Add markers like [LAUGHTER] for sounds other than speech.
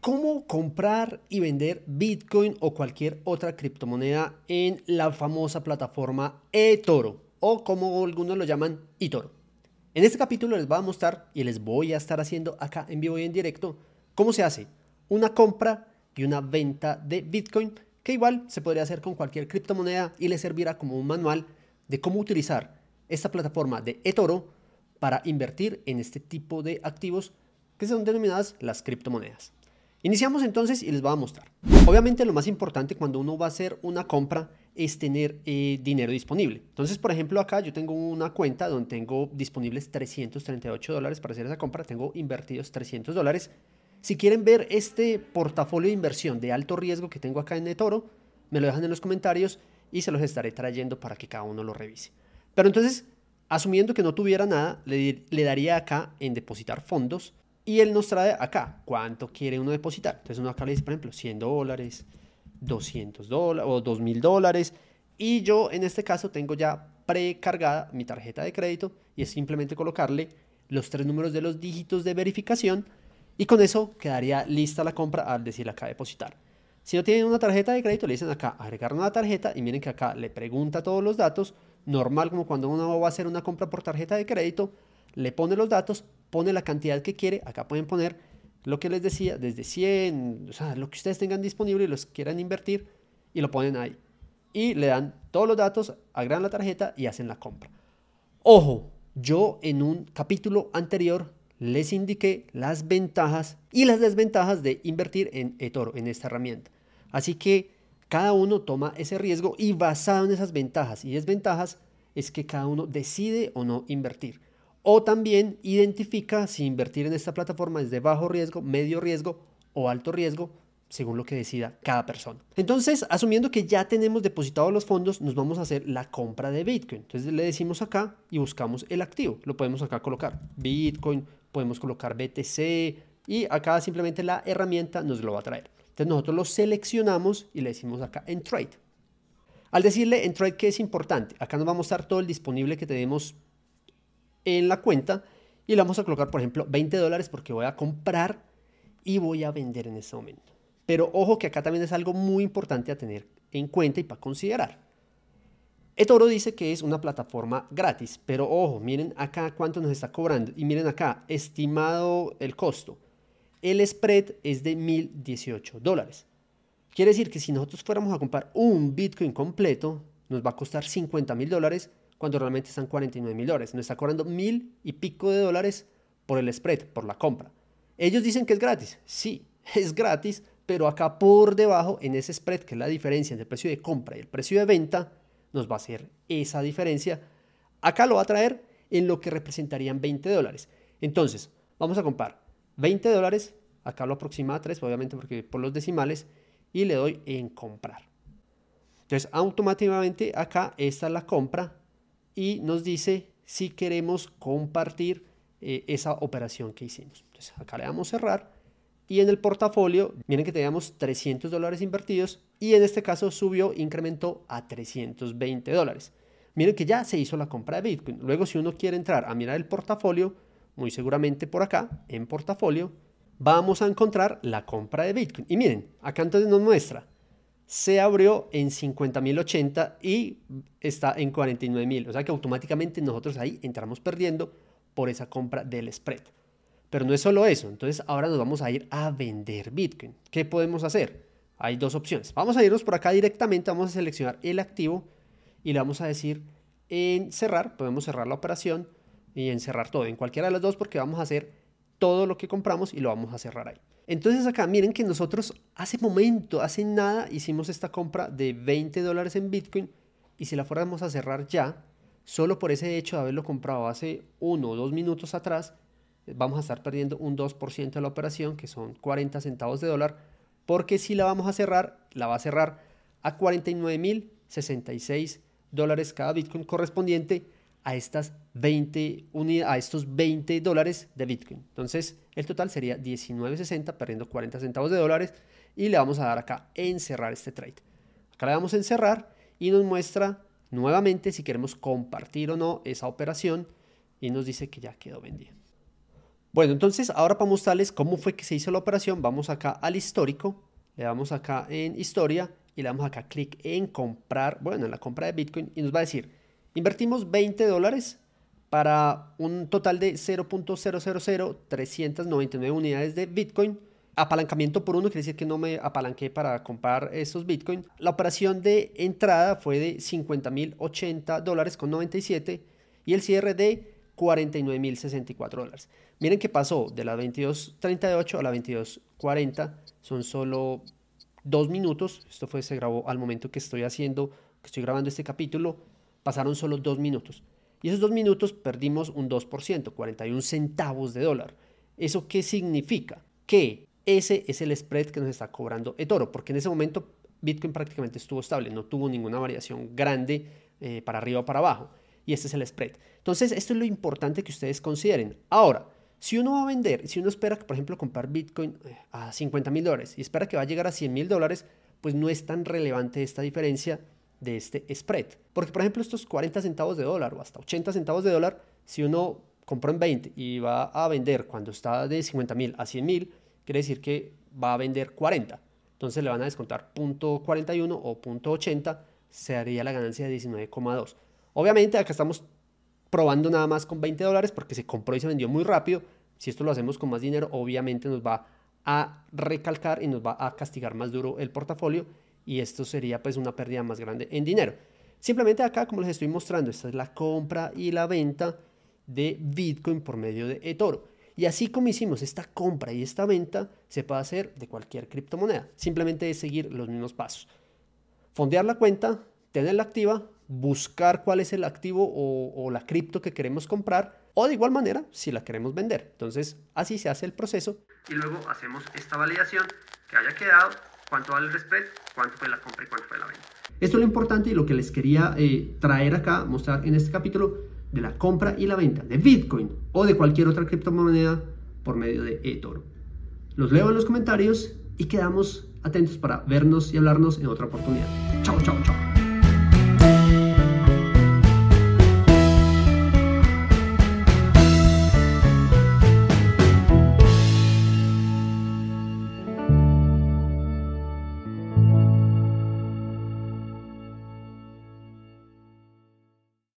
¿Cómo comprar y vender Bitcoin o cualquier otra criptomoneda en la famosa plataforma eToro o como algunos lo llaman eToro? En este capítulo les voy a mostrar y les voy a estar haciendo acá en vivo y en directo cómo se hace una compra y una venta de Bitcoin que igual se podría hacer con cualquier criptomoneda y les servirá como un manual de cómo utilizar esta plataforma de eToro para invertir en este tipo de activos que son denominadas las criptomonedas. Iniciamos entonces y les voy a mostrar. Obviamente lo más importante cuando uno va a hacer una compra es tener eh, dinero disponible. Entonces, por ejemplo, acá yo tengo una cuenta donde tengo disponibles 338 dólares para hacer esa compra. Tengo invertidos 300 dólares. Si quieren ver este portafolio de inversión de alto riesgo que tengo acá en eToro, me lo dejan en los comentarios y se los estaré trayendo para que cada uno lo revise. Pero entonces, asumiendo que no tuviera nada, le daría acá en depositar fondos y él nos trae acá cuánto quiere uno depositar. Entonces uno acá le dice, por ejemplo, 100 dólares, 200 dólares o 2000 dólares. Y yo en este caso tengo ya precargada mi tarjeta de crédito y es simplemente colocarle los tres números de los dígitos de verificación y con eso quedaría lista la compra al decirle acá depositar. Si no tienen una tarjeta de crédito, le dicen acá agregar una tarjeta y miren que acá le pregunta todos los datos, normal como cuando uno va a hacer una compra por tarjeta de crédito, le pone los datos, pone la cantidad que quiere, acá pueden poner lo que les decía, desde 100, o sea, lo que ustedes tengan disponible y los quieran invertir y lo ponen ahí. Y le dan todos los datos, agregan la tarjeta y hacen la compra. Ojo, yo en un capítulo anterior les indiqué las ventajas y las desventajas de invertir en eToro, en esta herramienta. Así que cada uno toma ese riesgo y basado en esas ventajas y desventajas es que cada uno decide o no invertir. O también identifica si invertir en esta plataforma es de bajo riesgo, medio riesgo o alto riesgo, según lo que decida cada persona. Entonces, asumiendo que ya tenemos depositados los fondos, nos vamos a hacer la compra de Bitcoin. Entonces le decimos acá y buscamos el activo. Lo podemos acá colocar Bitcoin, podemos colocar BTC y acá simplemente la herramienta nos lo va a traer. Entonces nosotros lo seleccionamos y le decimos acá en Trade. Al decirle en Trade que es importante, acá nos va a mostrar todo el disponible que tenemos en la cuenta y le vamos a colocar, por ejemplo, 20 dólares porque voy a comprar y voy a vender en este momento. Pero ojo que acá también es algo muy importante a tener en cuenta y para considerar. eToro dice que es una plataforma gratis, pero ojo, miren acá cuánto nos está cobrando y miren acá, estimado el costo. El spread es de 1018 dólares. Quiere decir que si nosotros fuéramos a comprar un Bitcoin completo, nos va a costar 50 mil dólares cuando realmente están 49 mil dólares. Nos está cobrando mil y pico de dólares por el spread, por la compra. Ellos dicen que es gratis. Sí, [LAUGHS] es gratis, pero acá por debajo, en ese spread, que es la diferencia entre el precio de compra y el precio de venta, nos va a hacer esa diferencia. Acá lo va a traer en lo que representarían 20 dólares. Entonces, vamos a comprar 20 dólares, acá lo aproxima a 3, obviamente porque por los decimales, y le doy en comprar. Entonces, automáticamente acá esta es la compra y nos dice si queremos compartir eh, esa operación que hicimos. Entonces acá le damos cerrar y en el portafolio, miren que teníamos 300 dólares invertidos y en este caso subió, incrementó a 320 dólares. Miren que ya se hizo la compra de Bitcoin. Luego si uno quiere entrar a mirar el portafolio, muy seguramente por acá, en portafolio, vamos a encontrar la compra de Bitcoin. Y miren, acá entonces nos muestra se abrió en 50.080 y está en 49.000. O sea que automáticamente nosotros ahí entramos perdiendo por esa compra del spread. Pero no es solo eso. Entonces ahora nos vamos a ir a vender Bitcoin. ¿Qué podemos hacer? Hay dos opciones. Vamos a irnos por acá directamente. Vamos a seleccionar el activo y le vamos a decir en cerrar. Podemos cerrar la operación y en cerrar todo. En cualquiera de las dos porque vamos a hacer todo lo que compramos y lo vamos a cerrar ahí. Entonces acá miren que nosotros hace momento, hace nada, hicimos esta compra de 20 dólares en Bitcoin y si la fuéramos a cerrar ya, solo por ese hecho de haberlo comprado hace uno o dos minutos atrás, vamos a estar perdiendo un 2% de la operación, que son 40 centavos de dólar, porque si la vamos a cerrar, la va a cerrar a 49.066 dólares cada Bitcoin correspondiente a, estas 20 a estos 20 dólares de Bitcoin. Entonces, el total sería 19.60, perdiendo 40 centavos de dólares. Y le vamos a dar acá encerrar este trade. Acá le damos encerrar y nos muestra nuevamente si queremos compartir o no esa operación y nos dice que ya quedó vendida. Bueno, entonces ahora para mostrarles cómo fue que se hizo la operación, vamos acá al histórico, le damos acá en historia y le damos acá clic en comprar, bueno, en la compra de Bitcoin y nos va a decir, invertimos 20 dólares para un total de 0.000 unidades de Bitcoin. Apalancamiento por uno quiere decir que no me apalanqué para comprar esos Bitcoin. La operación de entrada fue de 50.080 dólares con 97 y el cierre de 49.064 dólares. Miren qué pasó de la 22.38 a la 22.40. Son solo dos minutos. Esto fue, se grabó al momento que estoy haciendo, que estoy grabando este capítulo. Pasaron solo dos minutos. Y esos dos minutos perdimos un 2%, 41 centavos de dólar. ¿Eso qué significa? Que ese es el spread que nos está cobrando eToro, porque en ese momento Bitcoin prácticamente estuvo estable, no tuvo ninguna variación grande eh, para arriba o para abajo. Y este es el spread. Entonces, esto es lo importante que ustedes consideren. Ahora, si uno va a vender, si uno espera, por ejemplo, comprar Bitcoin eh, a 50 mil dólares y espera que va a llegar a 100 mil dólares, pues no es tan relevante esta diferencia de este spread. Porque, por ejemplo, estos 40 centavos de dólar o hasta 80 centavos de dólar, si uno compró en 20 y va a vender cuando está de 50 mil a 100 mil, quiere decir que va a vender 40. Entonces le van a descontar .41 o .80, se haría la ganancia de 19,2. Obviamente acá estamos probando nada más con 20 dólares porque se compró y se vendió muy rápido. Si esto lo hacemos con más dinero, obviamente nos va a recalcar y nos va a castigar más duro el portafolio y esto sería pues una pérdida más grande en dinero. Simplemente acá, como les estoy mostrando, esta es la compra y la venta de Bitcoin por medio de eToro. Y así como hicimos esta compra y esta venta, se puede hacer de cualquier criptomoneda. Simplemente es seguir los mismos pasos. Fondear la cuenta, tenerla activa, buscar cuál es el activo o, la cripto que queremos comprar o de igual manera si la queremos vender. Entonces así se hace el proceso. Y luego hacemos esta validación que haya quedado, cuánto vale el spread, cuánto fue la compra y cuánto fue la venta. Esto es lo importante y lo que les quería eh, traer acá, mostrar en este capítulo de la compra y la venta de Bitcoin o de cualquier otra criptomoneda por medio de eToro. Los leo en los comentarios y quedamos atentos para vernos y hablarnos en otra oportunidad. Chao, chao, chao.